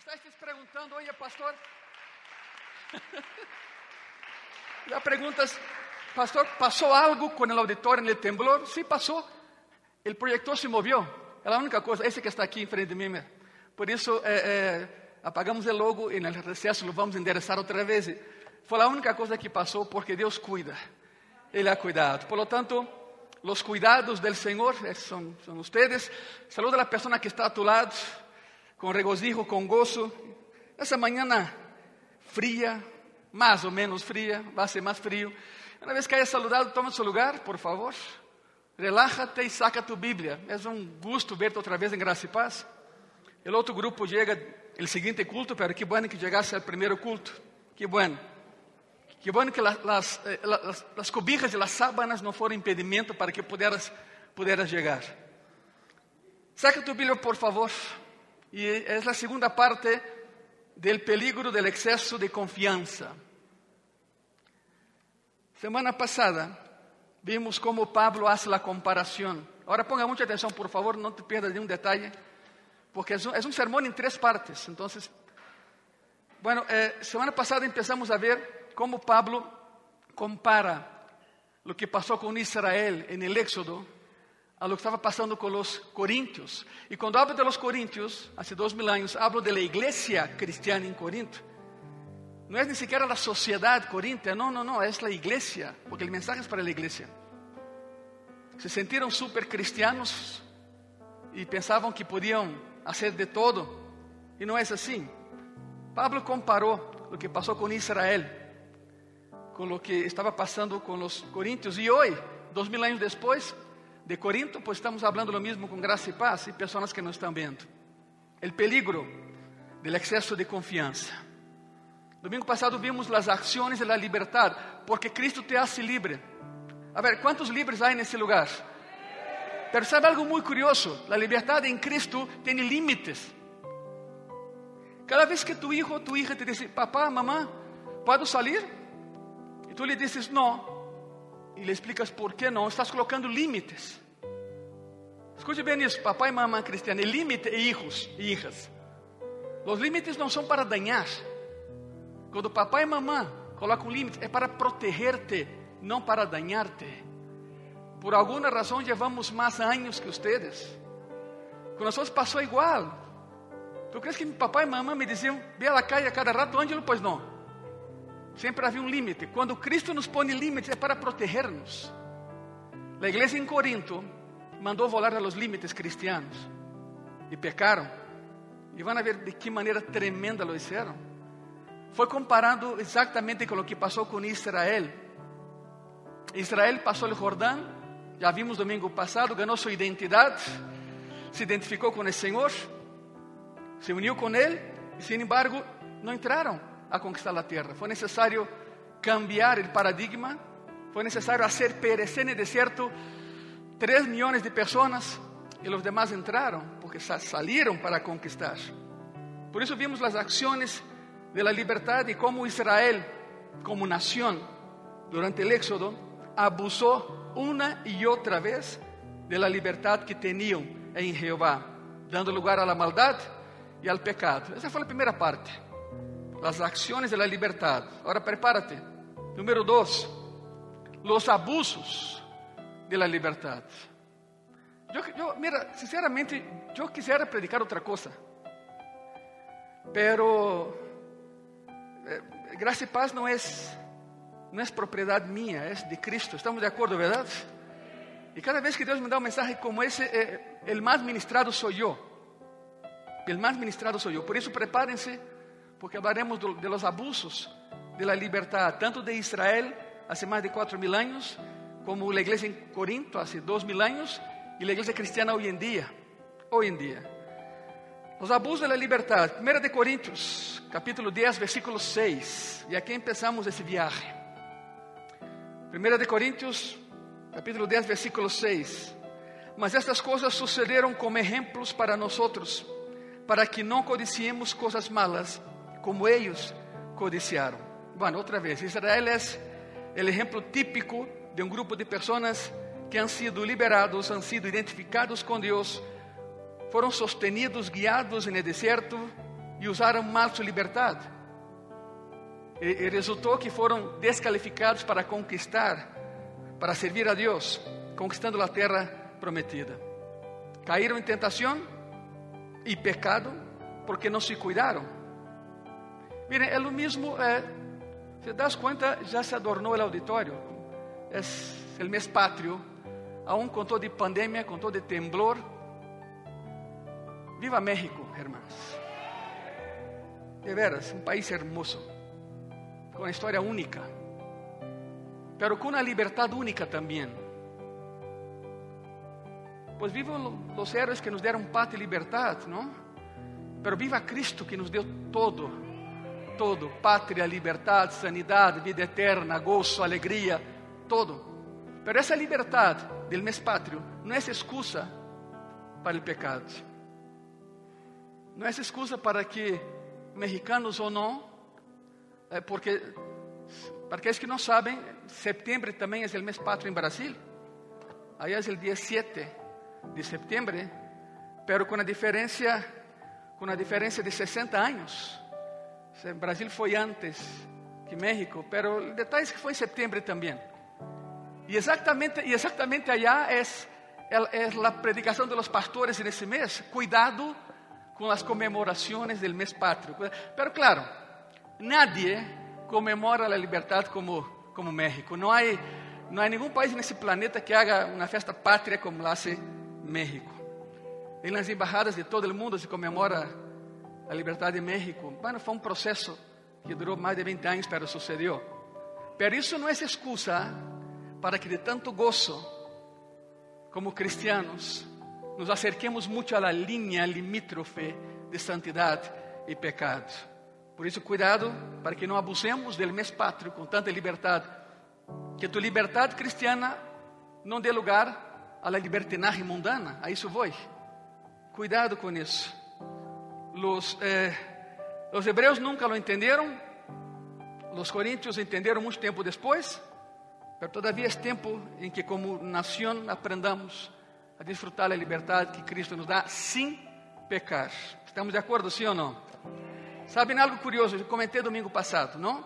Estás te perguntando, oye, pastor. Ya preguntas, pastor, ¿pasó algo con el auditorio en el temblor? Sí, pasó. El proyector se movió. É a única coisa. Esse que está aqui em frente de mim. Por isso, é, é, apagamos o logo e no recesso lo vamos endereçar outra vez. Foi a única coisa que passou porque Deus cuida. Ele ha cuidado. Por lo tanto, los cuidados del Senhor são, são ustedes. Saluda a pessoa que está a tu lado, com regocijo, com gozo. Essa manhã fria, mais ou menos fria, vai ser mais frio. Uma vez que haya saludado, toma seu lugar, por favor. Relájate e saca tu. É um gusto verte outra vez em graça e paz. O outro grupo chega el seguinte culto, pero que bueno que llegasse al primeiro culto. Que bueno. Que bueno que las, las, eh, las, las cobijas e las sábanas não foram impedimento para que pudieras, pudieras llegar. Saca tu Bíblia, por favor. E é a segunda parte del peligro del exceso de confiança. Semana passada vimos como Pablo hace la comparación. Ahora ponga mucha atención, por favor, no te pierdas de un detalle, porque es un, es un sermón en tres partes. Entonces, bueno, eh, semana pasada empezamos a ver cómo Pablo compara lo que pasó con Israel en el Éxodo a lo que estaba pasando con los corintios. Y cuando hablo de los corintios, hace dos mil años, hablo de la iglesia cristiana en Corinto. No es ni siquiera la sociedad corintia, no, no, no, es la iglesia, porque el mensaje es para la iglesia. Se sintieron súper cristianos y pensaban que podían hacer de todo, y no es así. Pablo comparó lo que pasó con Israel con lo que estaba pasando con los corintios, y hoy, dos mil años después de Corinto, pues estamos hablando lo mismo con gracia y paz y personas que nos están viendo. El peligro del exceso de confianza. Domingo passado vimos as ações da liberdade, porque Cristo te hace libre. A ver, quantos livres há nesse lugar? Pero sabe algo muito curioso? A liberdade em Cristo tem limites. Cada vez que tu hijo ou tu hija te diz, papá, mamá, ¿puedo salir? E tu lhe dizes, não. E lhe explicas por que não. Estás colocando limites. Escute bem isso, papai e mamãe cristiana. Limite e hijos e hijas. Os limites não são para dañar. Quando papai e mamãe colocam limites, é para proteger-te, não para dañar-te. Por alguma razão, levamos mais anos que vocês. Com nós passou igual. Tu crees que papai e mamãe me diziam, ve a calle a cada rato, Ângelo? Pois não. Sempre havia um limite. Quando Cristo nos põe limites, é para proteger-nos. A igreja em Corinto mandou volar a los límites cristianos e pecaram. E vão ver de que maneira tremenda lo hicieron. Foi comparado exatamente com o que passou com Israel. Israel passou o Jordão, já vimos domingo passado, ganhou sua identidade, se identificou com o Senhor, se uniu com Ele, e sin embargo, não entraram a conquistar a terra. Foi necessário cambiar o paradigma, foi necessário fazer perecer no deserto 3 milhões de pessoas e os demais entraram porque saíram para conquistar. Por isso vimos as ações de la libertad y cómo Israel, como nación, durante el éxodo, abusó una y otra vez de la libertad que tenían en Jehová, dando lugar a la maldad y al pecado. Esa fue la primera parte, las acciones de la libertad. Ahora prepárate. Número dos, los abusos de la libertad. Yo, yo, mira, sinceramente, yo quisiera predicar otra cosa, pero eh, gracia y paz no es, no es propiedad mía, es de Cristo. ¿Estamos de acuerdo, verdad? Y cada vez que Dios me da un mensaje como ese, eh, el más ministrado soy yo. El más ministrado soy yo. Por eso prepárense, porque hablaremos de, de los abusos de la libertad, tanto de Israel hace más de cuatro mil años, como la iglesia en Corinto hace dos mil años, y la iglesia cristiana hoy en día. Hoy en día. Os abusos da liberdade. 1 de Coríntios, capítulo 10, versículo 6. E aqui empezamos esse viaje. 1 de Coríntios, capítulo 10, versículo 6. Mas estas coisas sucederam como exemplos para nós, para que não codiciemos coisas malas, como eles codiciaram. Bueno, outra vez, Israel é o exemplo típico de um grupo de pessoas que han sido liberados, han sido identificados com Deus foram sostenidos, guiados no deserto e usaram mal sua liberdade. E, e resultou que foram descalificados para conquistar, para servir a Deus, conquistando a terra prometida. Caíram em tentação e pecado porque não se cuidaram. Miren, é o mesmo, eh, se das conta, já se adornou o auditório. É o mês patrio, aún com todo de pandemia, com todo de temblor. Viva México, hermanos. De veras, um país hermoso, com uma história única, pero com uma liberdade única também. Pues vivam os héroes que nos deram paz e liberdade, não? Pero viva Cristo que nos deu todo, todo, pátria, liberdade, sanidade, vida eterna, gozo, alegria, todo. Pero essa liberdade del mês pátrio não é excusa para o pecado. Não é excusa para que mexicanos ou não, eh, porque para aqueles que não sabem, setembro também é o mês pátrio em Brasil. Aí é o dia 7 de setembro, pero com a diferença com a diferença de 60 anos. O Brasil foi antes que México, pero o detalhe é que foi em setembro também. E exatamente, e exatamente allá é, é, é a predicação dos pastores nesse mês. Cuidado com as comemorações do mês patrio. Pero claro, nadie comemora a liberdade como, como México. Não há, não há nenhum país nesse planeta que haga uma festa pátria como lá hace México. Em las embajadas de todo o mundo se comemora a liberdade de México. Bueno, foi um processo que durou mais de 20 anos, pero sucedeu. Pero isso não é excusa para que de tanto gozo, como cristianos, nos acerquemos muito à linha limítrofe de santidade e pecado. Por isso, cuidado para que não abusemos do mês pátrio com tanta liberdade, que tu liberdade cristiana não dê lugar à libertinagem mundana. A isso vou. Cuidado com isso. Los, eh, los hebreus nunca lo entenderam, los coríntios entenderam muito tempo depois, mas todavia é tempo em que, como nação, aprendamos a desfrutar da liberdade que Cristo nos dá sem pecar. Estamos de acordo, sim ou não? Sabem algo curioso? Eu comentei domingo passado, não?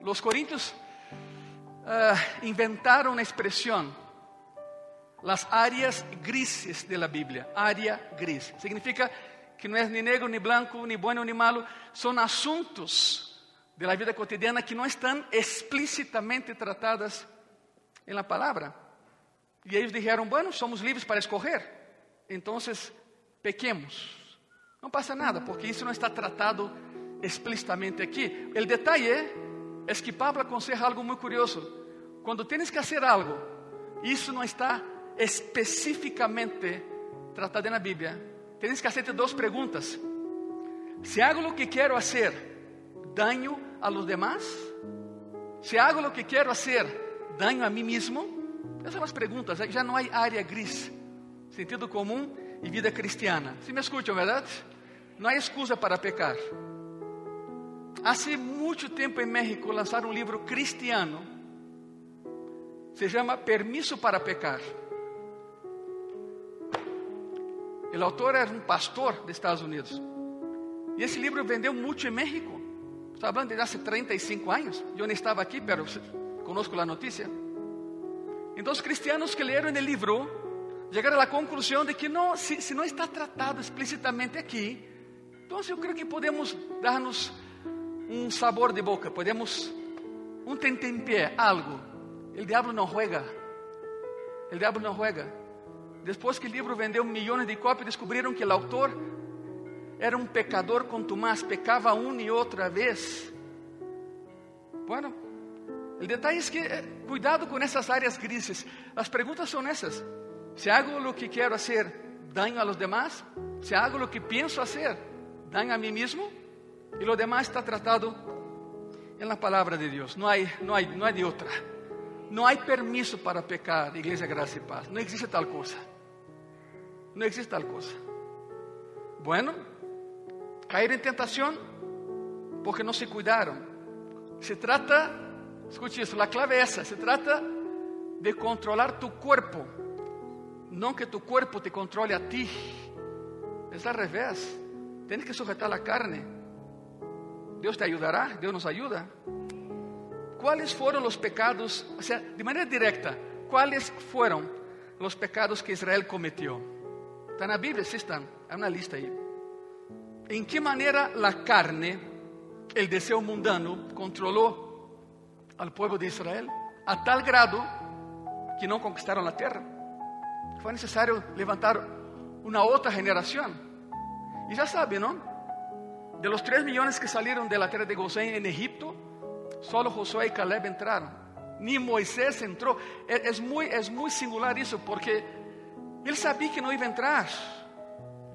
Os coríntios uh, inventaram a expressão las áreas grises de la Biblia. Área gris. Significa que não é nem negro, nem branco, nem bueno, nem malo. São assuntos de la vida cotidiana que não estão explicitamente tratadas em la palavra. E eles disseram: Bueno, somos livres para escorrer. Então, pequemos. Não passa nada, porque isso não está tratado explicitamente aqui. O detalhe é, que Pablo aconselha algo muito curioso. Quando tens que fazer algo, isso não está especificamente tratada na Bíblia, tens que fazer duas perguntas. Se hago o que quero fazer, daño a los demás? Se hago o que quero fazer, daño a mim mesmo? Essas são as perguntas, já não há área gris, sentido comum e vida cristiana. Se me escutam, verdade? Não há excusa para pecar. Há muito tempo em México lançaram um livro cristiano, se chama Permisso para Pecar. O autor era um pastor dos Estados Unidos. E esse livro vendeu muito em México. Estou falando de há 35 anos. Eu não estava aqui, mas conosco a notícia. Então, os cristianos que leram o livro chegaram à conclusão de que não, se, se não está tratado explicitamente aqui, então eu creio que podemos dar-nos um sabor de boca, podemos um tentempié, algo. O diabo não juega. O diabo não juega. Depois que o livro vendeu milhões de cópias, descobriram que o autor era um pecador contumaz, pecava uma e outra vez. Bueno, o detalhe é que eh, cuidado com essas áreas grises. As perguntas são essas: se hago o que quero fazer, daño a los demás? Se hago o que penso fazer, daño a mim mesmo? E lo demás está tratado em la palavra de Deus. Não há, não há, não há de outra. Não há permisso para pecar, Igreja Graça e Paz. Não existe tal coisa. Não existe tal coisa. Bueno, cair em tentação porque não se cuidaram. Se trata, escute isso, a clave é essa: se trata de controlar tu corpo, não que tu corpo te controle a ti. É al revés. Tienes que sujetar a carne Deus te ayudará, Deus nos ayuda. ¿Cuáles fueron los pecados, o sea, de manera directa, cuáles fueron los pecados que Israel cometió? Está en la Biblia, sí están, hay una lista ahí. ¿En qué manera la carne, el deseo mundano, controló al pueblo de Israel? A tal grado que no conquistaron la tierra. Fue necesario levantar una otra generación. Y ya sabe, ¿no? De los tres millones que salieron de la tierra de Gosén en Egipto, solo Josué y Caleb entraron. Ni Moisés entró. Es muy, es muy singular eso porque él sabía que no iba a entrar.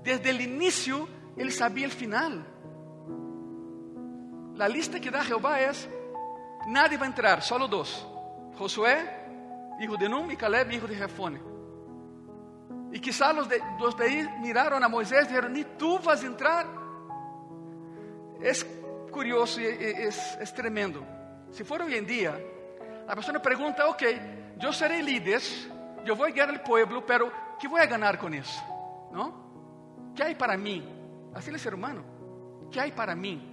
Desde el inicio, él sabía el final. La lista que da Jehová es, nadie va a entrar, solo dos. Josué, hijo de Num, y Caleb, hijo de Jefone. Y quizás los de, los de ahí miraron a Moisés y dijeron, ni tú vas a entrar. Es curioso y es, es tremendo. Si fuera hoy en día, la persona pregunta, ok, yo seré líder, yo voy a guiar al pueblo, pero ¿qué voy a ganar con eso? ¿No? ¿Qué hay para mí? Así el ser humano. ¿Qué hay para mí?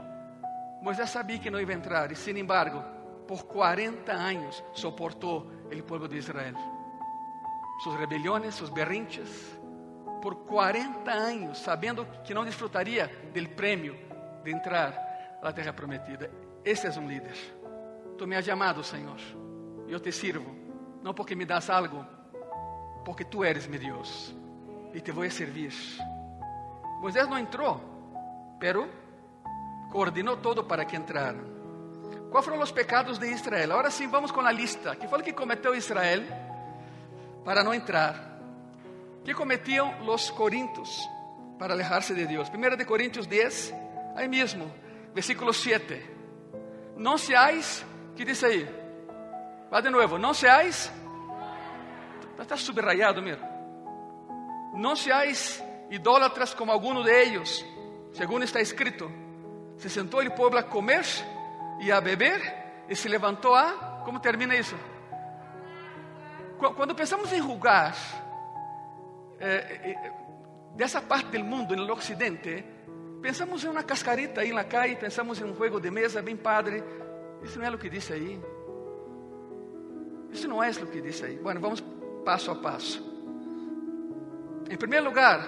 Moisés sabía que no iba a entrar y sin embargo, por 40 años soportó el pueblo de Israel. Sus rebeliones, sus berrinches, por 40 años, sabiendo que no disfrutaría del premio de entrar a la tierra prometida. Esse é um líder. Tu me has chamado, Senhor. Eu te sirvo. Não porque me das algo, porque tu eres meu Deus. E te vou servir. Moisés não entrou, pero coordenou todo para que entraram. Quais foram os pecados de Israel? Agora sim, vamos com a lista. Que foi o que cometeu Israel para não entrar? Que cometiam os corintios para alejar-se de Deus? 1 de Coríntios 10, Ahí mismo, versículo 7. No seáis, ¿qué dice ahí? Va de nuevo, no seáis, está subrayado, mira. No seáis idólatras como alguno de ellos, según está escrito. Se sentó el pueblo a comer y a beber y se levantó a, ¿cómo termina eso? Cuando pensamos en jugar, eh, eh, de esa parte del mundo, en el occidente, Pensamos em uma cascarita aí na calle, pensamos em um jogo de mesa bem padre. Isso não é o que diz aí. Isso não é o que diz aí. Bueno, vamos passo a passo. Em primeiro lugar,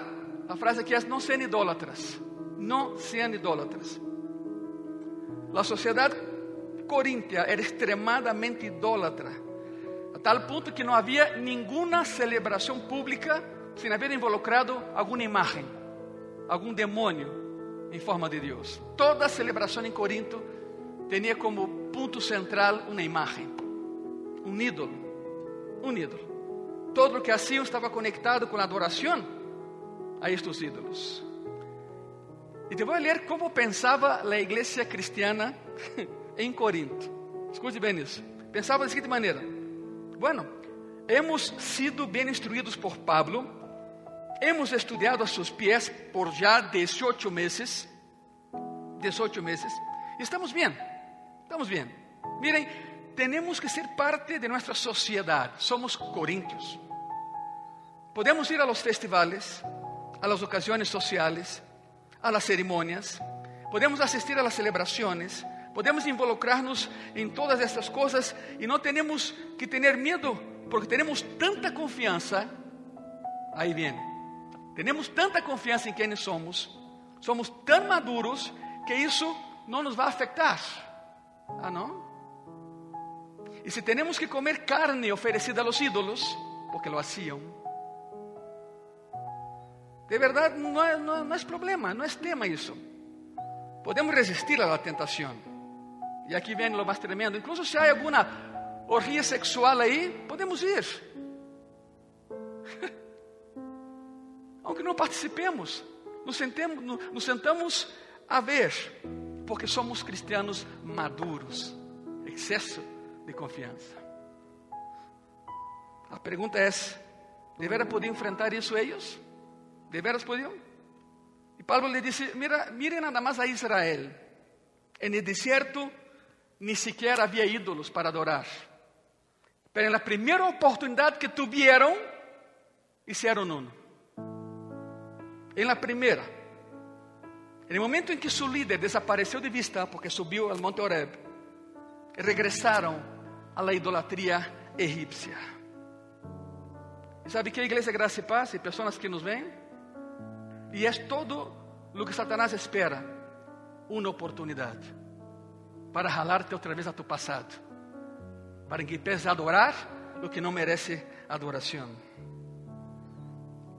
a frase aqui é: não sejam idólatras. Não sejam idólatras. A sociedade coríntia era extremadamente idólatra, a tal ponto que não havia nenhuma celebração pública sem haver involucrado alguma imagem, algum demônio, em forma de Deus. Toda celebração em Corinto tinha como ponto central uma imagem, um ídolo, um ídolo. Todo o que hacían estava conectado com a adoração a estes ídolos. E te vou ler como pensava a igreja cristiana em Corinto. Escute bem isso. Pensava da seguinte maneira: Bueno, hemos sido bem instruídos por Pablo Hemos estudiado a sus pies por ya 18 meses. 18 meses. Estamos bien. Estamos bien. Miren, tenemos que ser parte de nuestra sociedad. Somos corintios. Podemos ir a los festivales, a las ocasiones sociales, a las ceremonias. Podemos asistir a las celebraciones. Podemos involucrarnos en todas estas cosas y no tenemos que tener miedo porque tenemos tanta confianza. Ahí viene Temos tanta confiança em quem somos, somos tão maduros que isso não nos vai afetar. Ah, não? E se temos que comer carne oferecida a los ídolos, porque lo hacían, de verdade não é, não, é problema, não é tema isso. Podemos resistir a la tentação. E aqui vem o mais tremendo. Incluso se há alguma orgia sexual aí, podemos ir. aunque não participemos, nos, sentemos, nos sentamos a ver, porque somos cristianos maduros, excesso de confiança. A pergunta é: de podiam enfrentar isso eles? De veras podiam? E Paulo lhe disse: Mira, mire nada mais a Israel. En el desierto ni siquiera había ídolos para adorar. Pero en la primera oportunidad que tuvieron, hicieron uno. Em la primeira. En el momento en que su líder desapareció de vista porque subió al monte Oreb, regresaron a la idolatría egipcia. ¿Y sabe qué, iglesia Gracia y Paz y personas que nos ven? Y es todo lo que Satanás espera, una oportunidad para jalarte otra vez a tu pasado, para que empieces a adorar lo que no merece adoración.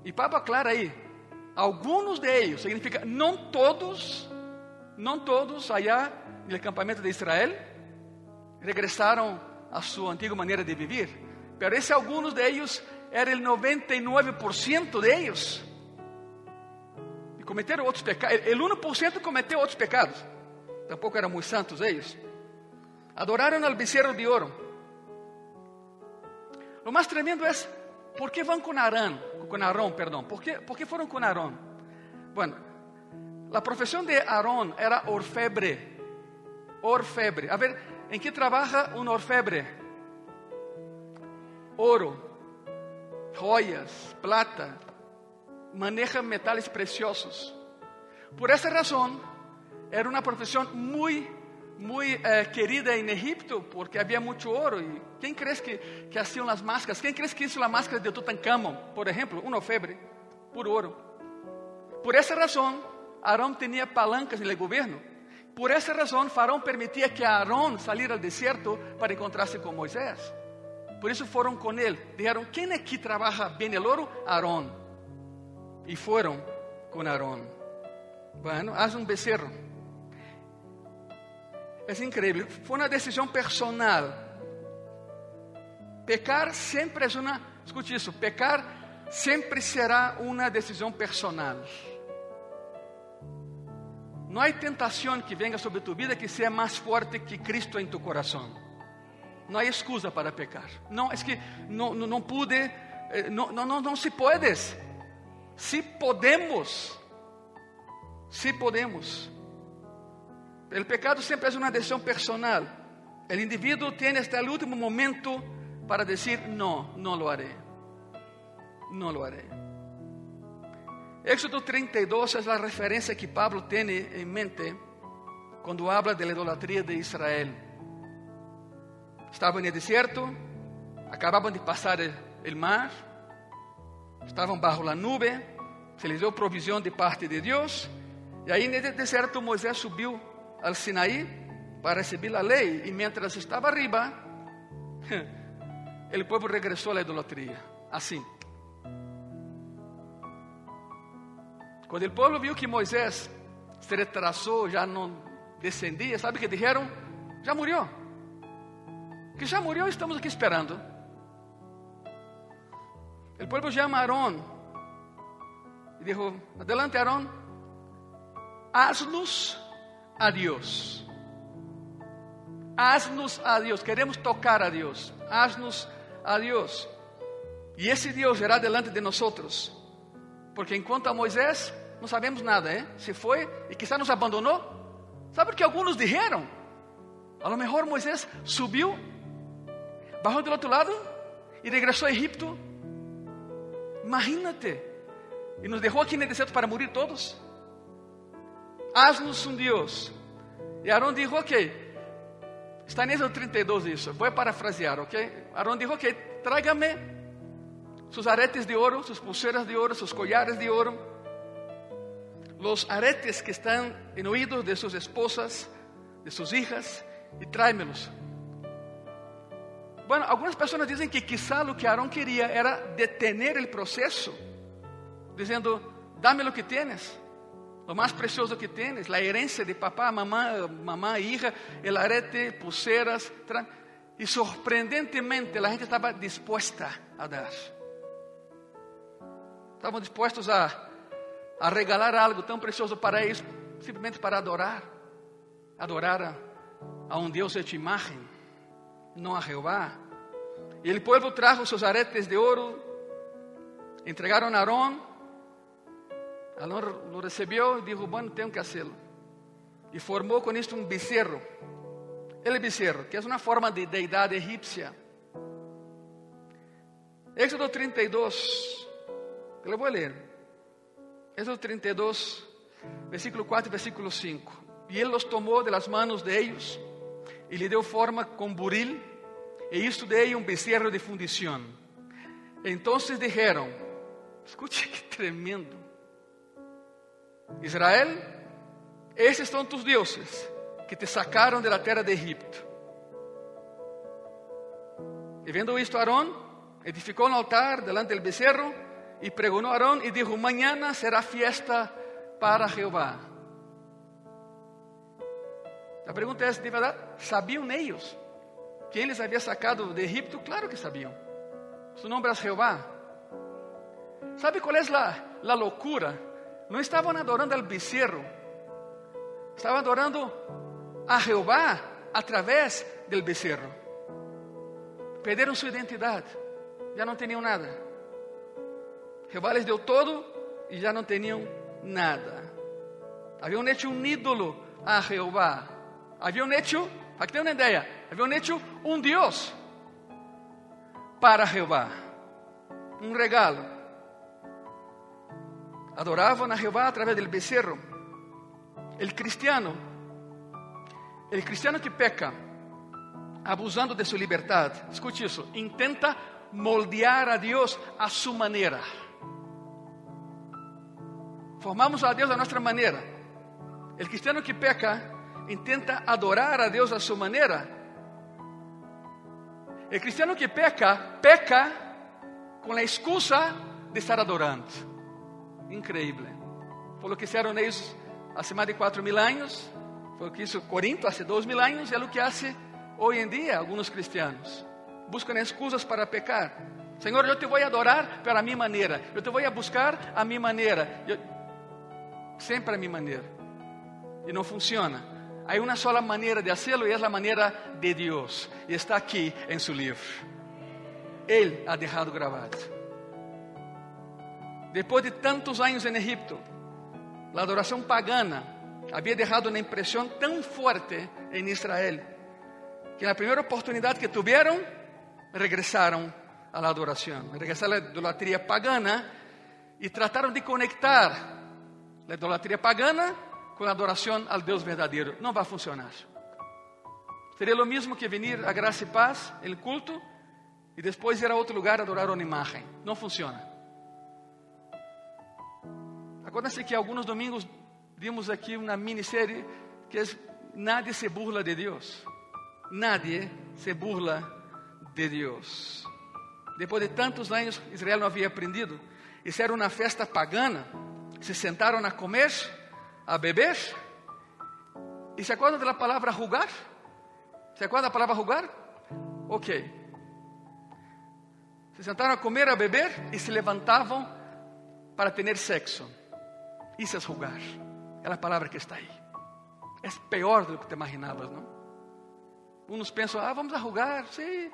Y Pablo aclara ahí, algunos de ellos, significa no todos, no todos allá en el campamento de Israel regresaron a su antigua manera de vivir, pero ese algunos de ellos era el 99% de ellos. Cometeram outros pecados. El 1% cometeu outros pecados. Tampouco eram muito santos eles. Adoraram al becerro de ouro. O mais tremendo é por que vão com Arão, com Arão, perdão. ¿Por que, por que foram com Arão? Bueno, a profissão de Arão era orfebre. Orfebre. A ver, em que trabalha um orfebre? Ouro, joias, plata, maneja metales preciosos. Por essa razão, era uma profissão muito, muito eh, querida em Egipto, porque havia muito ouro. E quem crees que, que hacían as máscaras? Quem crees que hizo a máscara de Tutankhamon, por exemplo, uma febre, por ouro? Por essa razão, Arão tinha palancas no governo. Por essa razão, Faraón permitia que Arão saísse ao deserto para encontrar-se com Moisés. Por isso foram com ele. Disseram: Quem aqui trabalha bem el ouro? Arão. E foram com Arão. Bueno, haz um becerro. É incrível. Foi uma decisão personal. Pecar sempre é uma. Escute isso: pecar sempre será uma decisão personal. Não há tentação que venga sobre tu vida que seja mais forte que Cristo em tu coração. Não há excusa para pecar. Não, é que não, não, não pude, eh, não, não, não, não se pode. Se podemos, se podemos. O pecado sempre é uma decisão personal. O indivíduo tem até o último momento para dizer: Não, não lo haré. Não lo haré. Éxodo 32 é a referência que Pablo tem em mente quando habla da idolatria de Israel. Estavam no deserto, acabavam de passar o mar, estavam bajo a nube, se les deu provisão de parte de Deus, e aí no deserto Moisés subiu al Sinaí para receber a lei, e mientras estava arriba, o povo regressou à idolatria, assim. Quando o povo viu que Moisés se retrasou, já não descendia, sabe o que disseram? Já morreu. Que já morreu, estamos aqui esperando. O povo chama Arón e dijo: Adelante, Arón, haznos a Deus. Haznos a Deus. Queremos tocar a Deus. Haznos a Deus. E esse Deus será delante de nós. Porque enquanto a Moisés, não sabemos nada, ¿eh? Se foi e quizá nos abandonou. Sabe o que alguns disseram? A lo mejor Moisés subiu, bajou do outro lado e regressou a Egipto. Imagínate. E nos deixou aqui no deserto para morrer todos. Haznos um Deus. E Arão disse, ok. Está em Êxodo 32 isso. Vou parafrasear, ok? Arão disse, ok, tráigame sus aretes de ouro, sus pulseras de ouro, sus collares de ouro, los aretes que están en oídos de sus esposas, de sus hijas, y tráemelos. Bueno, algumas pessoas dizem que quizá o que Arão queria era detener o processo, dizendo: dame lo que tienes, lo mais precioso que tienes, a herencia de papá, mamá, mamá, hija, el arete, pulseras. E sorprendentemente a gente estava disposta a dar. Estavam dispostos a, a regalar algo tão precioso para eles, simplesmente para adorar. Adorar a, a Deus de imagem, não a Jeová. E o povo trajo seus aretes de ouro, entregaram a Arão. Arão lo recebeu e disse: Bueno, tenho que hacerlo. E formou com isto um becerro. El becerro, que é uma forma de deidade egípcia. Éxodo 32, eu vou ler. Êxodo 32, versículo 4 y versículo 5. Y él los tomó de las manos de ellos y le dio forma con buril e hizo de ella un becerro de fundición. Entonces dijeron, escuche qué tremendo, Israel, esses son tus dioses que te sacaron de la tierra de Egipto. E vendo isto, Aarón edificou um altar delante del becerro e pregonou Aarón e dijo: Mañana será fiesta para Jehová. A pergunta é: de verdade, sabiam eles quem les havia sacado de Egipto? Claro que sabiam. Su nome é Jehová. ¿Sabe qual é a, a loucura? Não estavam adorando al becerro, estavam adorando a Jehová através del becerro. Perderam sua identidade, já não tinham nada. Jeová les deu todo e já não tinham nada. Haviam hecho um ídolo a Jeová. Haviam hecho, aqui tem uma ideia, haviam hecho um Deus para Jeová. Um regalo. Adoravam a Jeová através del becerro. El cristiano, el cristiano que peca, abusando de sua liberdade, escute isso, intenta moldear a Deus a sua maneira. Formamos a Deus a nossa maneira. O cristiano que peca intenta adorar a Deus a sua maneira. O cristiano que peca, peca com a excusa de estar adorando. Increíble. Foi o que fizeram eles há mais de quatro mil anos. Foi o que hizo Corinto há dois mil anos. E é o que hace hoje em dia alguns cristianos. Buscam excusas para pecar. Senhor, eu te vou adorar para a minha maneira. Eu te vou buscar a minha maneira. Eu... Sempre a minha maneira. E não funciona. Há uma sola maneira de hacerlo e é a maneira de Deus. E está aqui em seu livro. Ele ha deixado gravado. Depois de tantos anos em Egipto, a adoração pagana havia deixado uma impressão tão forte em Israel que na primeira oportunidade que tiveram, regressaram à adoração, regressaram à idolatria pagana e trataram de conectar a idolatria pagana com a adoração ao Deus verdadeiro. Não vai funcionar. Seria o mesmo que vir a graça e paz, el culto, e depois ir a outro lugar adorar uma imagem. Não funciona. Acuérdense que alguns domingos vimos aqui uma minissérie que é Nadie se burla de Deus. Nadie se burla de Deus. Depois de tantos anos, Israel não havia aprendido. Isso era uma festa pagana. Se sentaram a comer, a beber. E se acordam da palavra rugar? Se acordam da palavra rugar? Ok. Se sentaram a comer, a beber e se levantavam para ter sexo. Isso é rugar. É a palavra que está aí. É pior do que te imaginavas, não? Uns pensam, ah, vamos arrugar, sim,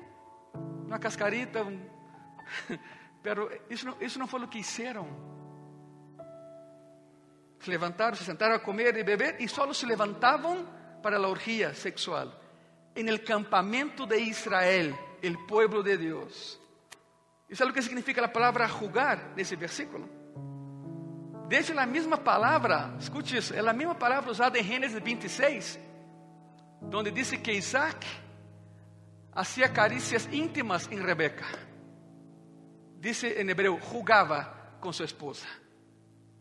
uma cascarita. Um... Isso não, isso não foi o que fizeram. Se levantaram, se sentaram a comer e beber e só se levantavam para a orgia sexual. En el campamento de Israel, el pueblo de Deus. Isso é o que significa a palavra jugar nesse versículo. Desde a mesma palavra, escute isso, é a mesma palavra usada em Gênesis 26, onde diz que Isaac hacía carícias íntimas em Rebeca. Dice em hebreu, jugava com sua esposa.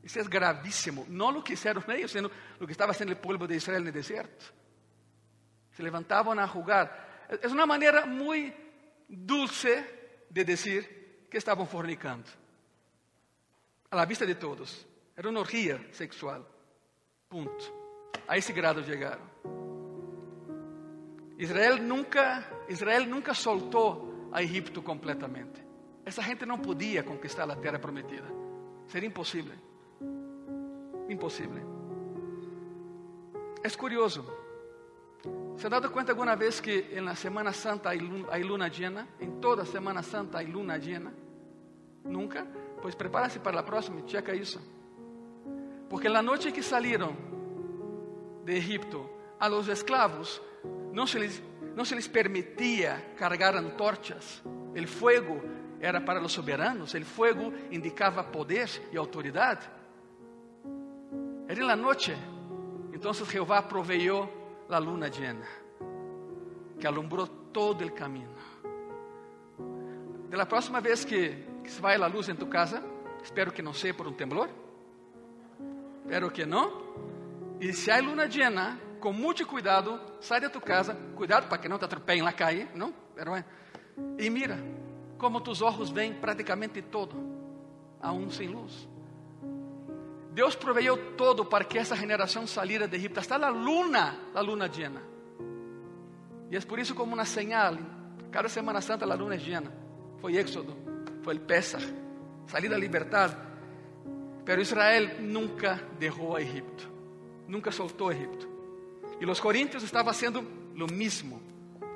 Isso é gravíssimo. Não o que fizeram ellos, sino o que estava sendo o povo de Israel no deserto. Se levantavam a jugar. É uma maneira muito dulce de dizer que estavam fornicando. A la vista de todos. Era uma orgia sexual. Ponto. A esse grado chegaram. Israel nunca, Israel nunca soltou a Egipto completamente. Essa gente não podia conquistar a terra prometida. Seria impossível. Impossível. É curioso. ¿Se ha dado alguma vez que na Semana Santa há luna llena? Em toda Semana Santa há luna llena? Nunca? Pois prepara-se para a próxima e checa isso. Porque na noite que saíram de Egipto, a los esclavos não se les, não se les permitia cargar antorchas. O fogo era para os soberanos, o fogo indicava poder e autoridade. Era en la noche. Entonces Jehová proveyó la luna llena, que alumbró todo el camino. De la próxima vez que, que se vaya la luz en tu casa, espero que no sea por un temblor, espero que no. E se há luna llena, com muito cuidado, sai de tu casa, cuidado para que não te atropellen na calle, não? E mira como tus olhos veem praticamente todo, aún sem luz. Deus proveiu todo para que essa geração saliera de Egipto, hasta a luna, a luna llena. E é por isso como uma señal, cada Semana Santa a luna é llena. Foi Éxodo, foi o Pesach, salir da liberdade. Pero Israel nunca deixou a Egipto, nunca soltou Egipto. E os coríntios estavam fazendo o mesmo.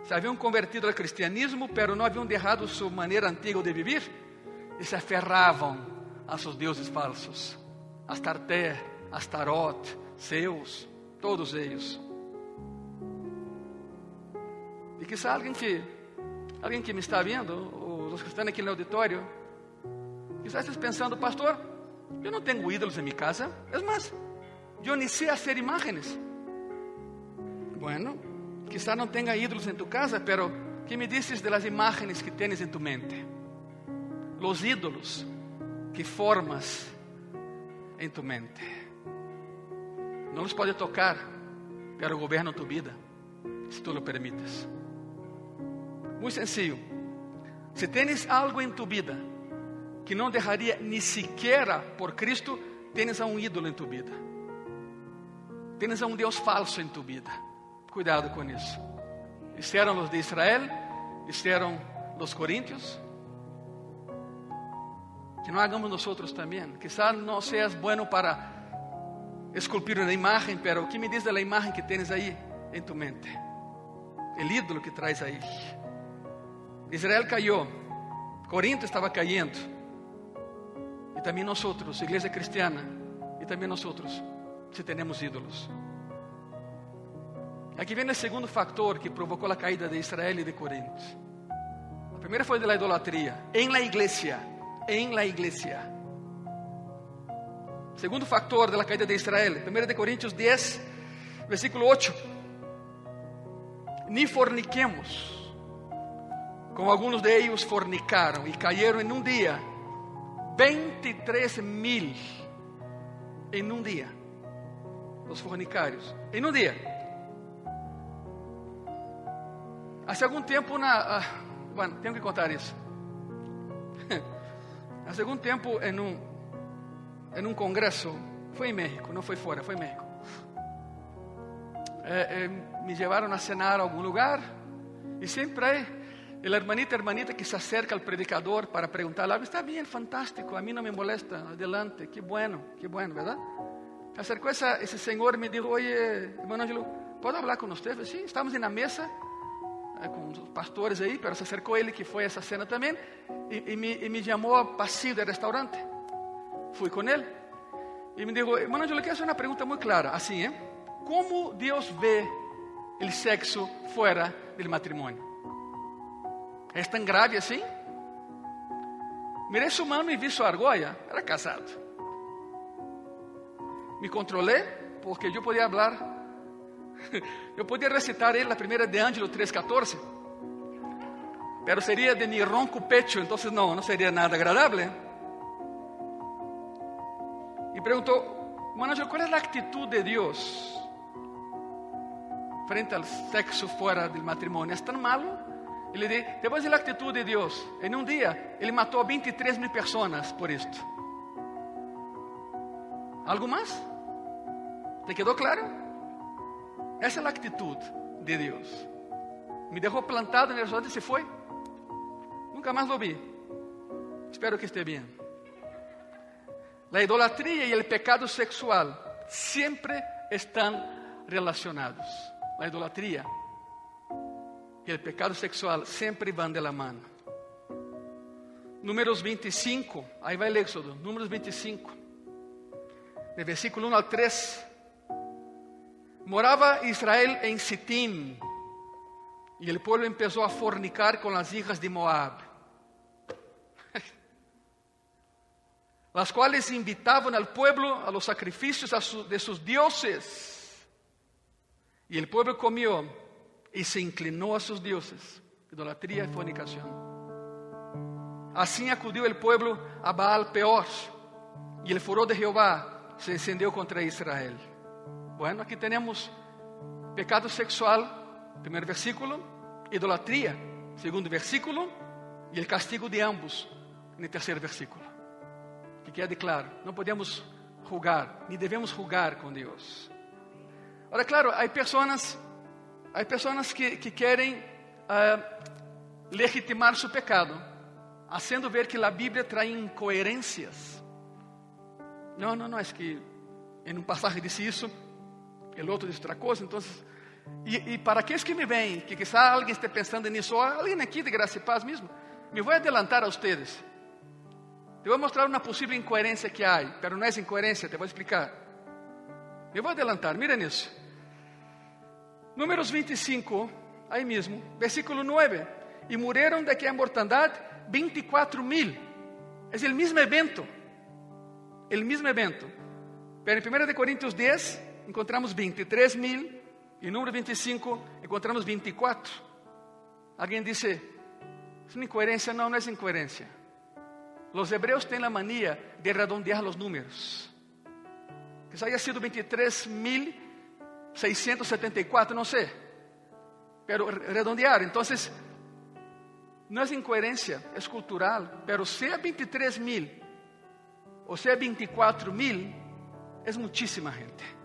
Se haviam convertido ao cristianismo, pero não haviam deixado sua maneira antiga de viver e se aferravam a seus deuses falsos. Astarte, Astarot, Zeus, todos eles. E quizá alguém que, alguém que me está vendo, os que estão aqui no auditório, quizá esteja pensando, pastor, eu não tenho ídolos em minha casa, é mais, eu nem sei fazer imagens. Bueno, quizá não tenha ídolos em tu casa, pero que me dices de las imágenes que tienes en tu mente? Los ídolos que formas em tu mente. Não los pode tocar, pero governa tu vida, se tu lo permites. Muito sencillo. Se tens algo em tu vida que não deixaria ni siquiera por Cristo, tens a um ídolo em tu vida. Tens a um Deus falso em tu vida. Cuidado com isso. Hicieron los de Israel, hicieron los corintios. Que não hagamos nosotros também. Quizá não seas bueno para esculpir uma imagem, pero o que me diz da imagem que tens aí em tu mente? O ídolo que traz aí. Israel caiu, Corinto estava caindo. E também nós, igreja cristiana, e também nós, se temos ídolos. Aqui vem o segundo fator que provocou a caída de Israel e de Corinto. A primeira foi da idolatria, em la igreja, em la igreja. Segundo fator da caída de Israel, 1 de Coríntios 10, versículo 8. Ni forniquemos, como alguns de eles fornicaram e caíram em um dia, 23 mil em um dia, os fornicários, em um dia. Há algum tempo, na, uh, bueno, tenho que contar isso. Há algum tempo, em um, em um congresso, foi em México, não foi fora, foi em México. Eh, eh, me levaram a cenar a algum lugar e sempre hay el hermanita, hermanita que se acerca al predicador para preguntarle algo. Está bien, fantástico, a mí no me molesta, adelante, qué bueno, qué bueno, ¿verdad? Se acercou essa, esse senhor e me disse: Oye, hermano Angelo, ¿puedo hablar con usted? Sim, estamos na mesa com os pastores aí, pero se acercou ele que foi essa cena também e, me, e me chamou a pasillo do restaurante. Fui com ele e me disse, irmão eu quero fazer uma pergunta muito clara, assim, ¿eh? Como Deus vê o sexo fora do matrimônio? É tão grave assim? Mirei sua mano e vi sua argolla, era casado. Me controlei porque eu podia falar eu podia recitar ele a primeira de Ângelo 3,14, pero seria de mi ronco pecho, então não, não seria nada agradável. E perguntou, mano, qual é a atitude de Deus frente ao sexo fora do matrimônio? É tão malo? Ele disse, te vou dizer a atitude de Deus. Em um dia, ele matou 23 mil pessoas por isto. Algo mais? ¿Te quedou claro? Essa é a atitude de Deus. Me deixou plantado no restaurante e se foi. Nunca mais lo vi. Espero que esteja bem. A idolatria e o pecado sexual sempre estão relacionados. A idolatria e o pecado sexual sempre vão de la mano. Números 25, aí vai o Éxodo, Números 25, de versículo 1 ao 3. Morava Israel em Sitim e o povo começou a fornicar com as hijas de Moab. las cuales invitaban al pueblo a los sacrificios de sus dioses. Y el pueblo comió y se inclinó a sus dioses, idolatría y fornicación. Así acudió el pueblo a Baal peor, y el furor de Jehová se encendió contra Israel. Bueno, aquí tenemos pecado sexual, primer versículo, idolatría, segundo versículo, y el castigo de ambos en el tercer versículo. Que quede claro, no podemos jugar, ni debemos jugar con Dios. Ahora, claro, hay personas, hay personas que, que quieren ah, legitimar su pecado, haciendo ver que la Biblia trae incoherencias. No, no, no, es que en un pasaje dice eso, el otro dice otra cosa, entonces... E, e para aqueles que me veem, que quizá alguém esteja pensando nisso, ou alguém aqui de Graça e Paz mesmo, me vou adelantar a vocês. Te vou mostrar uma possível incoerência que há, pero não é incoerência, te vou explicar. Me vou adelantar, mira nisso. Números 25, aí mesmo, versículo 9. E morreram de que a mortandade 24 mil. É o mesmo evento. O mesmo evento. Pero em 1 de Coríntios 10, encontramos 23 mil. E número 25, encontramos 24. Alguém disse, é incoerência? Não, não é incoerência. Os hebreus têm a mania de redondear os números. Quizá haya sido 23.674, não sei. Pero redondear, então, não é incoerência, é cultural. Pero se é 23 mil, ou se é 24 mil, é muitíssima gente.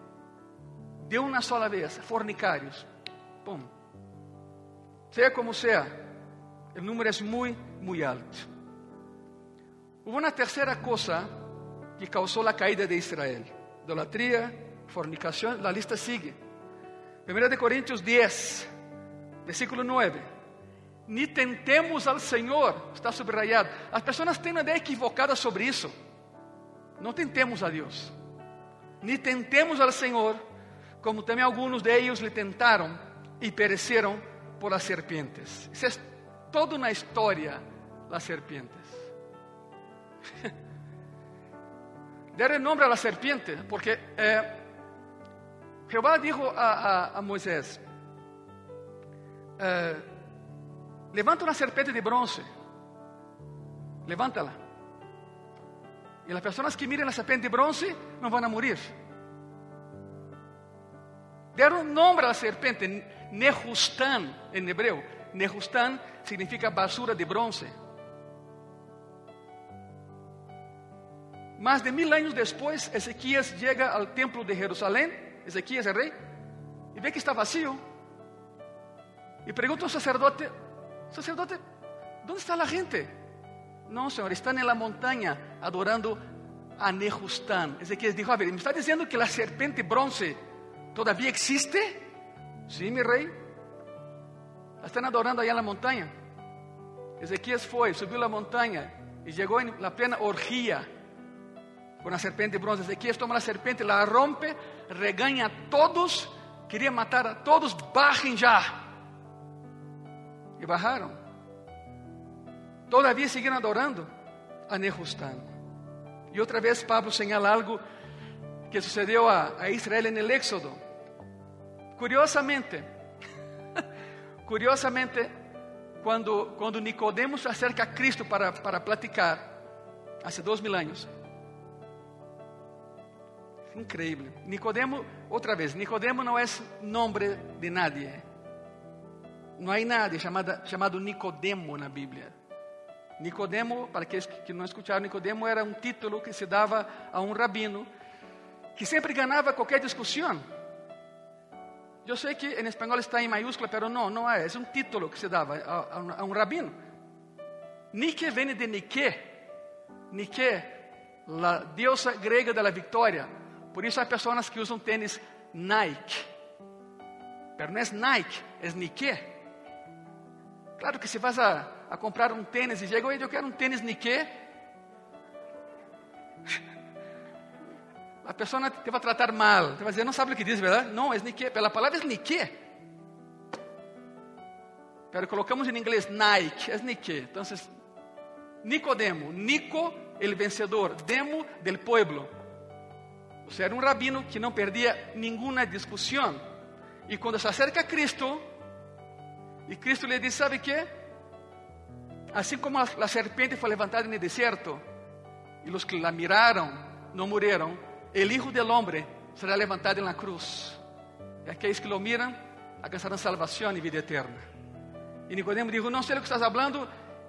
De uma sola vez, fornicários. Pum. Seja como seja, o número é muito, muito alto. Hubo uma terceira coisa que causou a caída de Israel: idolatria, fornicação, a lista sigue. 1 de Coríntios 10, versículo 9. Ni tentemos al Senhor, está subrayado. As pessoas têm uma ideia equivocada sobre isso. Não tentemos a Deus. Ni tentemos al Senhor, como também alguns de ellos lhe tentaram e pereceram por las serpientes. Isso é toda uma história, las serpientes. Deram nome a la serpiente, porque eh, Jehová dijo a, a, a Moisés: eh, Levanta uma serpente de bronze, levántala. E as pessoas que miram a serpente de bronze não vão a morir. Deram nome à serpente, Nehustan em hebreu. Nehustan significa basura de bronze. Más de mil anos depois, Ezequias chega ao templo de Jerusalém, Ezequias é rei, e vê que está vazio. E pergunta ao sacerdote: Sacerdote, onde está a gente? Não, senhor, estão na montanha adorando a Nehustan. Ezequias dijo: A ver, ¿me está dizendo que a serpente bronze todavía existe? Sim, meu rei. Estão adorando allá na montanha. Ezequias foi, subiu a montanha e chegou em la plena orgia com a serpente de bronze. Ezequias toma a serpente, la rompe, regaña a todos, queria matar a todos, bajem já. E bajaram. Todavia seguiram adorando a Nehustan. E outra vez Pablo señala algo que sucedeu a, a Israel en el Éxodo. Curiosamente, curiosamente, quando, quando Nicodemo se acerca a Cristo para, para platicar, há dois mil anos, Increíble. Nicodemo, otra vez, Nicodemo no es nombre de nadie. No hay nadie chamado, chamado Nicodemo na Bíblia. Nicodemo, para aqueles que não escutaram, Nicodemo era um título que se dava a um rabino que sempre ganhava qualquer discussão. Eu sei que em espanhol está em maiúscula, pero não, não é. É um título que se dava a, a, a rabino. Nike vem de Nike. Nike, a deusa grega da vitória. Por isso há pessoas que usam tênis Nike. Pero não é Nike, é Nike. Claro que se vas a, a comprar um tênis e chega, eu quero um tênis Nike. A pessoa te vai tratar mal, te vai dizer, não sabe o que diz, verdade? Não, é Nike, pela palavra é Nike. Pero colocamos em inglês Nike, é Nike. Então, Nicodemo, Nico el vencedor, demo del pueblo. O sea, era un rabino que no perdía ninguna discusión. Y cuando se acerca a Cristo, y Cristo le dice, ¿sabe qué? Así como la, la serpiente fue levantada en el desierto, y los que la miraron no murieron, el Hijo del Hombre será levantado en la cruz. Y aquellos que lo miran alcanzarán salvación y vida eterna. Y Nicodemo dijo, no sé lo que estás hablando.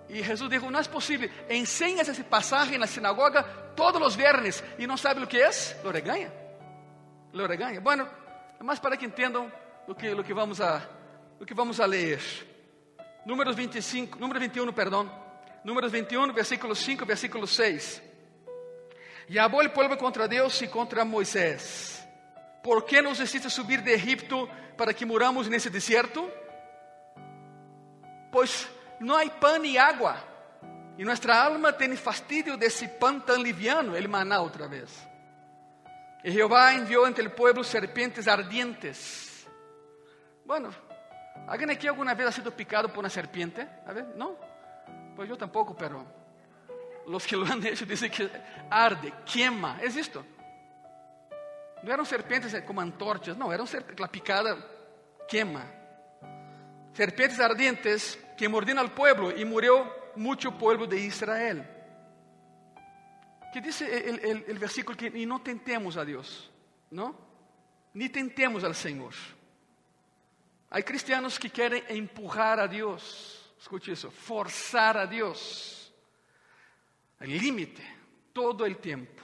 Y Jesús dijo, no es posible. Enseñas ese pasaje en la sinagoga todos los viernes y no sabe lo que es. Lo regaña. Lo regaña. Bueno, más para que entendan lo que, lo que, vamos, a, lo que vamos a leer. Números 25, número 21, perdón. Números 21, versículo 5, versículo 6. Y habló el pueblo contra Dios y contra Moisés. ¿Por qué nos hiciste subir de Egipto para que muramos en ese desierto? Pues no hay pan ni agua. Y nuestra alma tiene fastidio de ese pan tan liviano, el maná otra vez. Y Jehová envió entre el pueblo serpientes ardientes. Bueno, ¿alguien aquí alguna vez ha sido picado por una serpiente? A ver, ¿no? Pues yo tampoco, pero los que lo han hecho dicen que arde, quema. ¿Es esto? No eran serpientes como antorchas, no, eran la picada quema. Serpientes ardientes que mordían al pueblo y murió mucho pueblo de Israel. ¿Qué dice el versículo que y no tentemos a Dios, ¿no? Ni tentemos al Señor. Hay cristianos que quieren empujar a Dios, escuche eso, forzar a Dios. El límite, todo el tiempo.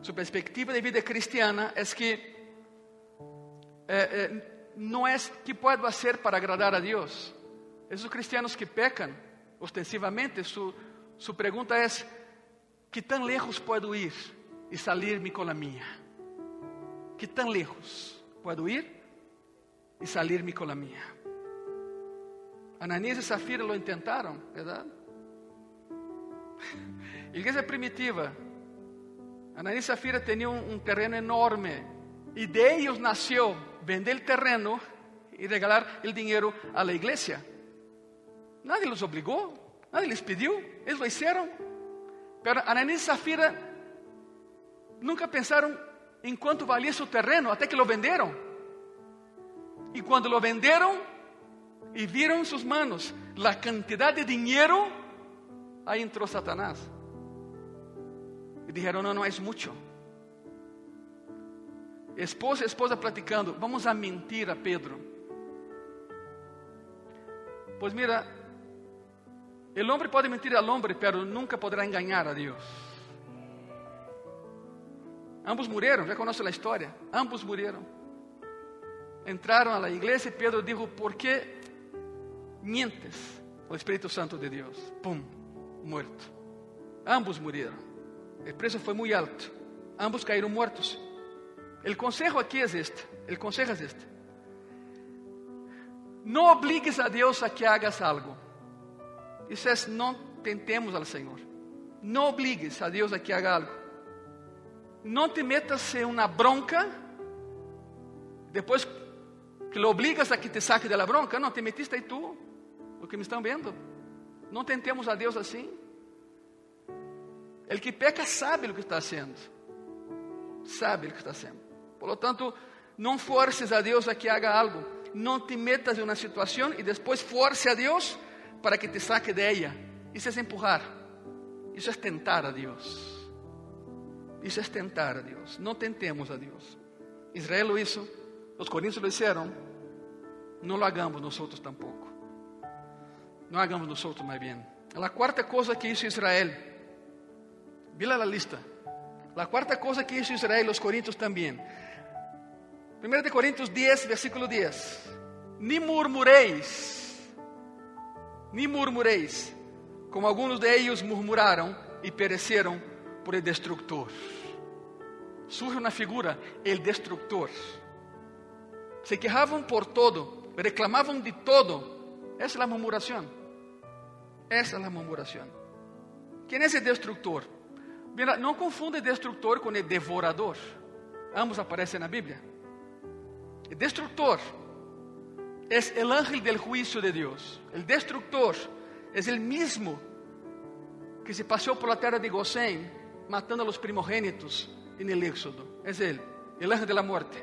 Su perspectiva de vida cristiana es que eh, eh, no es qué puedo hacer para agradar a Dios. Esos cristianos que pecan ostensivamente, su, su pregunta es, ¿qué tan lejos puedo ir y salirme con la mía? ¿Qué tan lejos puedo ir y salirme con la mía? Ananías y Zafira lo intentaron, ¿verdad? Igreja primitiva, Ananías y Zafira tenían un, un terreno enorme y de ellos nació vender el terreno y regalar el dinero a la iglesia. Nadie los obligó, nadie les pidió, ellos lo hicieron. Pero Ananías y Zafira nunca pensaron en cuánto valía su terreno hasta que lo vendieron. Y cuando lo vendieron y vieron en sus manos la cantidad de dinero, ahí entró Satanás. Y dijeron, no, no es mucho. Esposa y esposa platicando, vamos a mentir a Pedro. Pues mira, el hombre puede mentir al hombre, pero nunca podrá engañar a Dios. Ambos murieron, ya conoce la historia. Ambos murieron. Entraron a la iglesia y Pedro dijo, ¿por qué mientes al Espíritu Santo de Dios? ¡Pum! Muerto. Ambos murieron. El precio fue muy alto. Ambos cayeron muertos. El consejo aquí es este. El consejo es este. No obligues a Dios a que hagas algo. Isso é, não tentemos ao Senhor. Não obligues a Deus a que haga algo. Não te metas em uma bronca. Depois que lo obligas a que te saque de la bronca. Não, te metiste aí tu. O que me estão vendo. Não tentemos a Deus assim. El que peca sabe o que está haciendo. Sabe o que está haciendo. Por lo tanto, não forces a Deus a que haga algo. Não te metas em uma situação e depois force a Deus para que te saque de ella. Isso é empurrar. Isso é tentar a Deus. Isso é tentar a Deus. Não tentemos a Deus. Israel lo hizo, os coríntios lo hicieron. Não lo hagamos nosotros tampoco. Não hagamos nosotros mais bem. A quarta coisa que hizo Israel. Vila la lista. La cuarta cosa que hizo Israel, los Corintios también. 1 de Corintios 10, versículo 10. Ni murmuréis, ni murmuréis, como algunos de ellos murmuraron y perecieron por el destructor. Surge una figura, el destructor. Se quejaban por todo, reclamaban de todo. Esa es la murmuración. Esa es la murmuración. ¿Quién es el destructor? Mira, não confunde destrutor com el devorador. Ambos aparecem na Bíblia. El destructor es el ángel del juicio de Dios. El destructor es el mismo que se paseou por la terra de Gosén, matando a los primogénitos en el Éxodo. Es Él, el ángel de la muerte,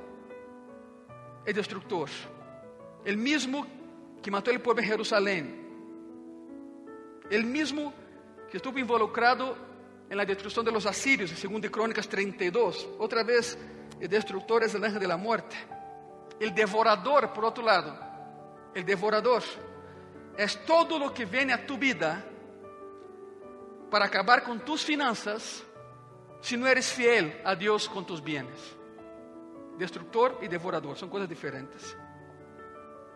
el destructor. El mismo que matou el pueblo en Jerusalén. El mismo que estuvo involucrado en la destrucción de los asirios, en 2 Crónicas 32. Otra vez, el destructor es el ángel de la muerte. El devorador, por otro lado, el devorador es todo lo que viene a tu vida para acabar con tus finanzas si no eres fiel a Dios con tus bienes. Destructor y devorador son cosas diferentes.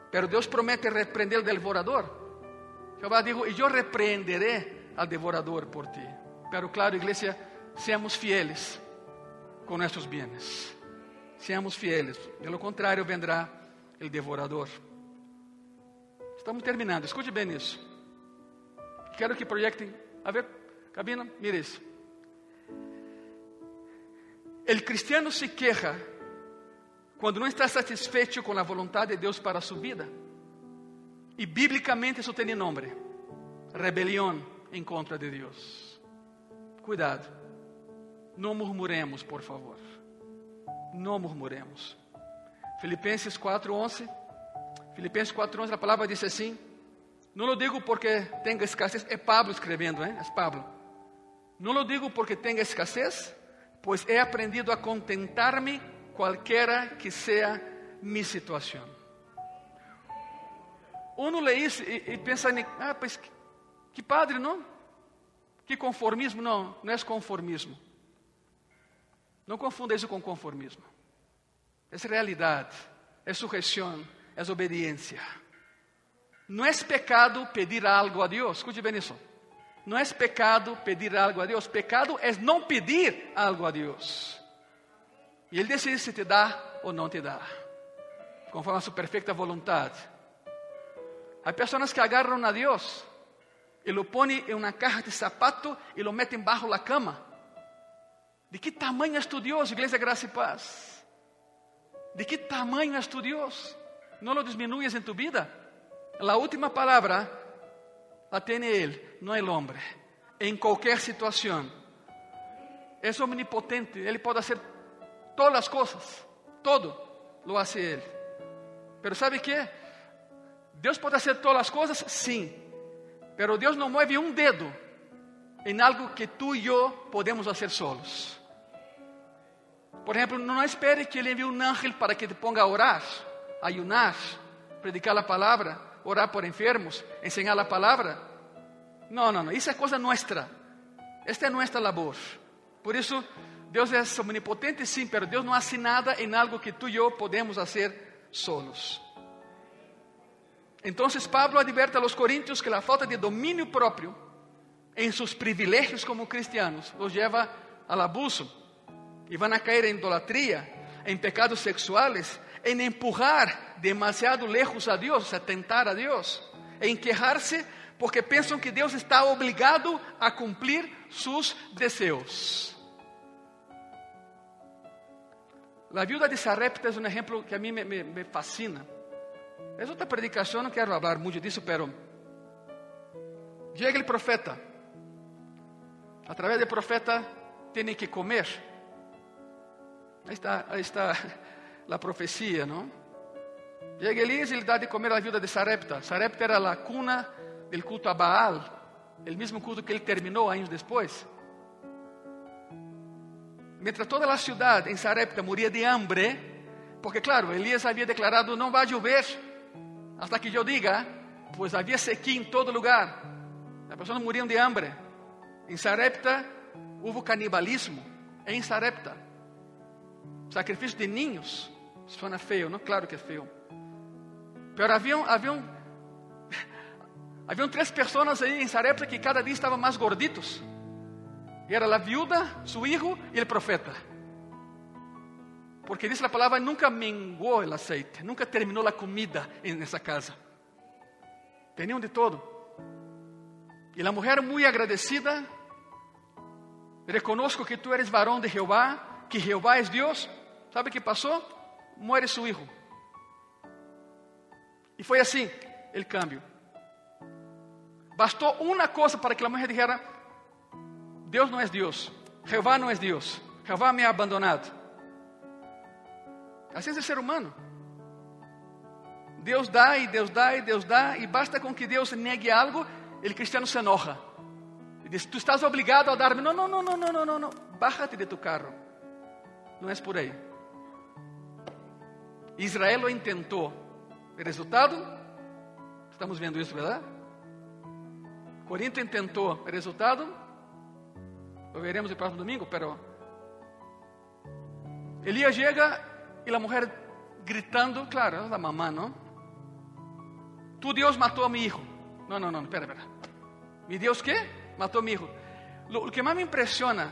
Pero Deus promete repreender al devorador. Jehová dijo, y yo reprenderé al devorador por ti. Pero claro, iglesia, seamos fieles con nuestros bienes. Seamos fieles. De lo contrario, vendrá el devorador. Estamos terminando. Escute bem isso. Quero que proyecten. A ver, cabina, mire isso. El cristiano se queja quando não está satisfeito com a vontade de Deus para sua vida. E biblicamente isso tem nome: rebelião em contra de Deus. Cuidado, não murmuremos, por favor. Não murmuremos. Filipenses 4:11. Filipenses 4:11, a palavra diz assim: Não lo digo porque tenha escassez, é Pablo escrevendo, hein? É Pablo. Não lo digo porque tenha escassez, pois he aprendido a contentar-me cualquiera que sea mi situación. Uno lee isso e, e pensa, ah, pues que, que padre, não? Que conformismo? Não, não é conformismo. Não confunda isso com conformismo. É realidade, é sujeição, é obediência. Não é pecado pedir algo a Deus. Escute bem isso. Não é pecado pedir algo a Deus. Pecado é não pedir algo a Deus. E Ele decide se te dá ou não te dá, conforme a sua perfeita vontade. Há pessoas que agarram a Deus e lo põem em uma caixa de sapato e lo metem bajo la cama. ¿De que tamanho é tu Deus, Igreja Graça e Paz? ¿De que tamanho é tu Deus? Não lo disminuyes em tu vida. A última palavra la tiene Ele, não é o homem. Em qualquer situação. É omnipotente, Ele pode fazer todas las cosas, todo lo hace Él. Pero ¿sabe qué? Dios puede hacer todas las cosas, sí, pero Dios no mueve un dedo en algo que tú y yo podemos hacer solos. Por ejemplo, no espere que Ele envíe un ángel para que te ponga a orar, ayunar, predicar la palabra, orar por enfermos, enseñar la palabra. No, no, no, isso é coisa nuestra. Esta é nuestra labor. Por isso, Deus é omnipotente, sim, mas Deus não hace nada em algo que tu e eu podemos fazer solos. Então, Pablo adverte a los coríntios que a falta de domínio próprio em seus privilégios como cristianos os leva ao abuso e vão a cair em idolatria, em pecados sexuales, em empurrar demasiado lejos a Deus, a tentar a Deus, em quejar-se porque pensam que Deus está obrigado a cumprir seus desejos. A viuda de Sarepta é um exemplo que a mim me, me, me fascina. É outra predicação, não quero falar muito disso, pero chega o profeta. A través do profeta tem que comer. Aí está, está a profecia, não? Chega Elias e lhe dá de comer a viuda de Sarepta. Sarepta era a cuna do culto a Baal, o mesmo culto que ele terminou anos depois. Mientras toda a cidade em Sarepta moria de hambre, porque claro, Elias havia declarado, não vai chover, hasta que eu diga, pues havia sequía em todo lugar. As pessoas moriam de hambre. Em Sarepta houve canibalismo, em Sarepta. Sacrifício de niños. Suena feio, não? Claro que é feio. Pero haviam, haviam, haviam três pessoas aí em Sarepta que cada dia estavam mais gorditos. Era a viuda, su hijo e o profeta. Porque diz a palavra, nunca menguou o aceite, nunca terminou a comida nessa casa. Tinham de todo. E a mulher, muito agradecida, reconozco que tu eres varão de Jeová, que Jeová é Deus. ¿Sabe o que passou? Muere su hijo. E foi assim o cambio. Bastou uma coisa para que a mulher dijera: Deus não é Deus. Jeová não é Deus. Jeová me ha abandonado. Assim é o ser humano. Deus dá e Deus dá e Deus dá, e basta com que Deus negue algo, ele cristiano se enoja. E diz: Tu estás obrigado a dar-me. Não, não, não, não, não, não, não. Bájate de tu carro. Não é por aí. Israel lo intentou. O resultado? Estamos vendo isso, verdade? Corinto intentou. O resultado? Lo veremos no próximo domingo, pero Elias chega e a mulher gritando, claro, é a mamã, não? Tu Deus matou a meu hijo. Não, não, não, espera, espera. Mi Deus quê? Matou a meu hijo. O que mais me impressiona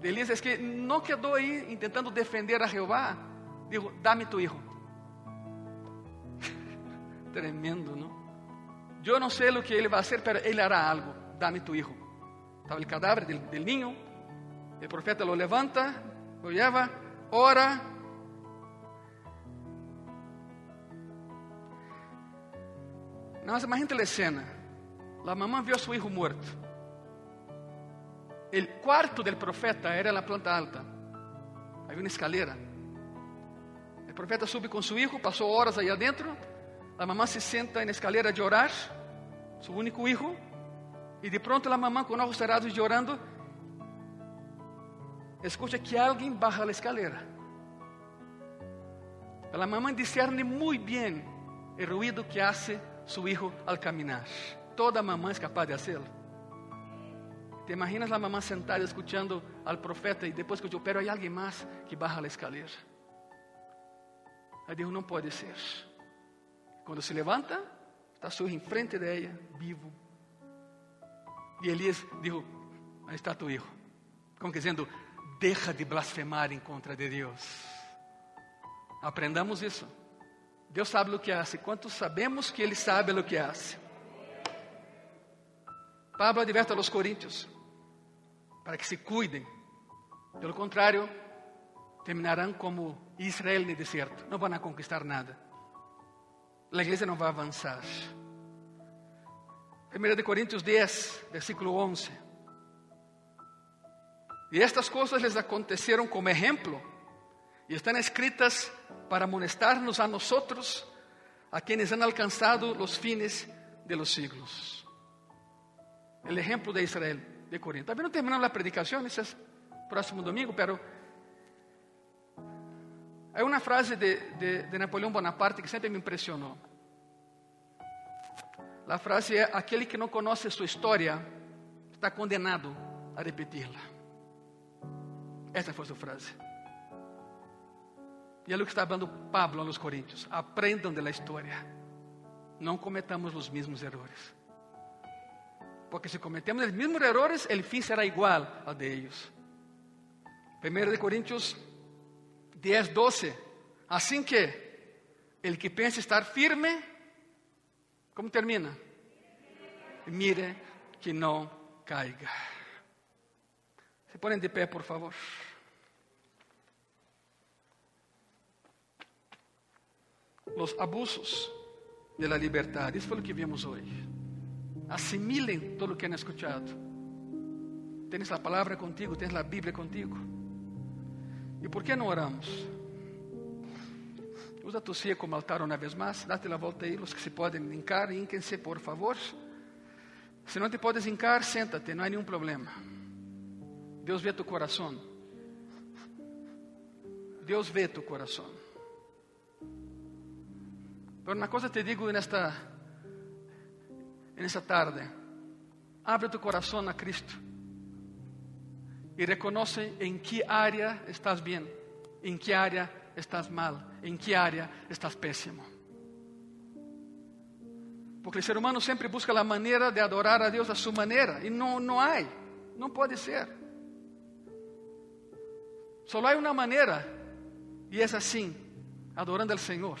de Elias é que não quedou aí tentando defender a Jeová. Digo, dá-me tu hijo. Tremendo, não? Eu não sei o que ele vai fazer, mas ele hará algo. Dá-me tu hijo. Estava o cadáver del, del niño. O profeta lo levanta, lo lleva, ora. Nós imagina a cena. A mamã viu a seu hijo muerto. O quarto del profeta era na planta alta. Havia uma escalera. O profeta sube com seu hijo, passou horas aí adentro. A mamã se senta na escalera de orar, seu único hijo. E de pronto a mamã com olhos cerrados e orando, escuta que alguém baja a escalera. A mamã discerne muito bem o ruído que hace su hijo al caminar. Toda mamã é capaz de hacerlo. Te imaginas a mamã sentada escuchando al profeta e depois escuchó, pero hay alguém mais que baja a escalera. Aí dijo, não pode ser. Quando se levanta, está su em frente de ella, vivo. E Elias aí está tu hijo. Como dizendo, deja de blasfemar em contra de Deus. Aprendamos isso. Deus sabe o que hace. Quantos sabemos que Ele sabe o que hace? Pablo adverte a los coríntios para que se cuidem. Pelo contrário, terminarão como Israel no deserto. Não vão conquistar nada. A igreja não vai avançar. 1 de Coríntios 10, versículo 11. E estas coisas les aconteceram como exemplo e estão escritas para amonestar-nos a nosotros, a quienes han alcanzado los fines de los siglos. El ejemplo de Israel, de Corinto. Todavía no terminamos la predicación, ese es próximo domingo, pero hay una frase de, Napoleón Bonaparte que siempre me impresionó. La frase é: aquele que não conhece sua história está condenado a repeti-la. Essa foi a sua frase. E é o que está falando Pablo aos Coríntios: aprendam da história, não cometamos os mesmos erros. Porque se cometemos os mesmos erros, o fim será igual ao de eles. 1 de Coríntios 10, 12. Assim que, el que pensa estar firme, como termina? Mire que não caiga. Se ponem de pé, por favor. Los abusos de la libertad. Isso foi o que vimos hoje. Assimilem todo o que han escuchado. Tens a palavra contigo, tens a Bíblia contigo. E por que não oramos? Usa tu cia como altar uma vez mais. Date a volta aí, os que se podem hincar, hinquem-se, por favor. Se não te podes hincar, senta-te, não há nenhum problema. Deus vê tu coração. Deus vê tu coração. Pero una cosa te digo en esta, en esta tarde. Abre tu corazón a Cristo y reconoce en qué área estás bien, en qué área estás mal, en qué área estás pésimo. Porque el ser humano siempre busca la manera de adorar a Dios a su manera y no, no hay, no puede ser. Solo hay una manera y es así, adorando al Señor.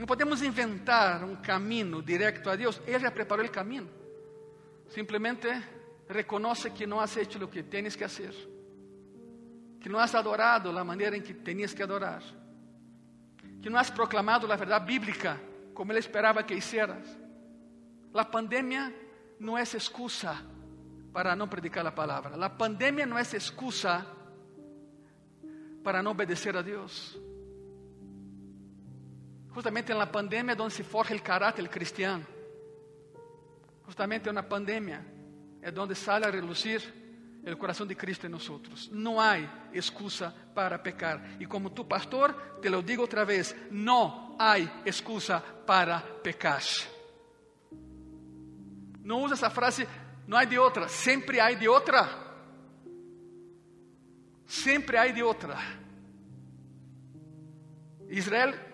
Não podemos inventar um caminho direto a Deus. Ele já preparou o caminho. Simplesmente reconoce que não has hecho o que tienes que hacer. Que não has adorado a maneira em que tenías que adorar. Que não has proclamado a verdade bíblica como ele esperava que hicieras. A pandemia não é excusa para não predicar a palavra. A pandemia não é excusa para não obedecer a Deus. Justamente na pandemia é onde se forja o caráter cristiano. Justamente na pandemia é onde sale a relucir o coração de Cristo em nós. Não há excusa para pecar. E como tu, pastor, te lo digo outra vez: não há excusa para pecar. Não usa essa frase, não há de outra, sempre há de outra. Sempre há de outra. Israel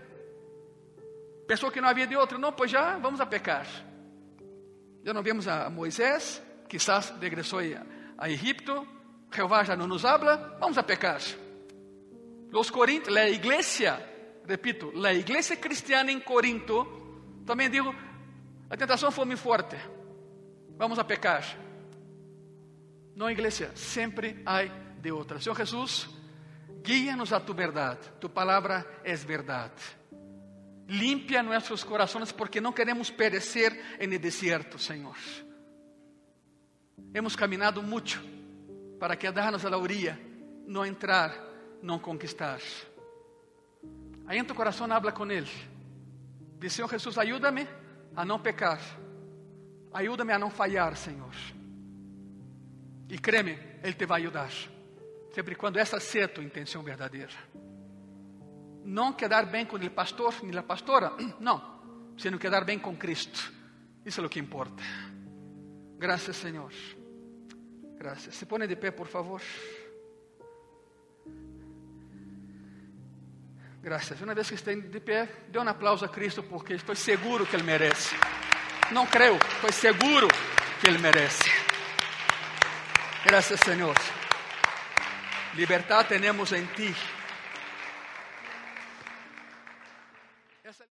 pensou que não havia de outra, não, pois já vamos a pecar. Já não vemos a Moisés, quizás regressou a Egipto, Jeová já não nos habla, vamos a pecar. Los Corintios, la iglesia, repito, la iglesia cristiana em Corinto, também digo, a tentação foi muito forte, vamos a pecar. Não, igreja, sempre há de outra. Senhor Jesus, guia-nos a tu verdade, tu palavra é verdade. Limpia nossos corações porque não queremos perecer en el desierto. Hemos caminado muito para quedarnos a la orilla, não entrar, não conquistar. Aí em tu coração habla com Ele. Diz, Senhor Jesus, ajuda-me a não pecar. Ajuda-me a não falhar, Senhor. E creme, Ele te vai ajudar. Sempre quando essa seja a tua intenção verdadeira. Não quedar bem com o pastor nem a pastora, não. Sino quedar bem com Cristo. Isso é o que importa. Graças, Senhor. Graças. Se põe de pé, por favor. Graças. Uma vez que esteja de pé, dê um aplauso a Cristo, porque estou seguro que Ele merece. Não creio, estou seguro que Ele merece. Graças, Senhor. Libertad tenemos em Ti.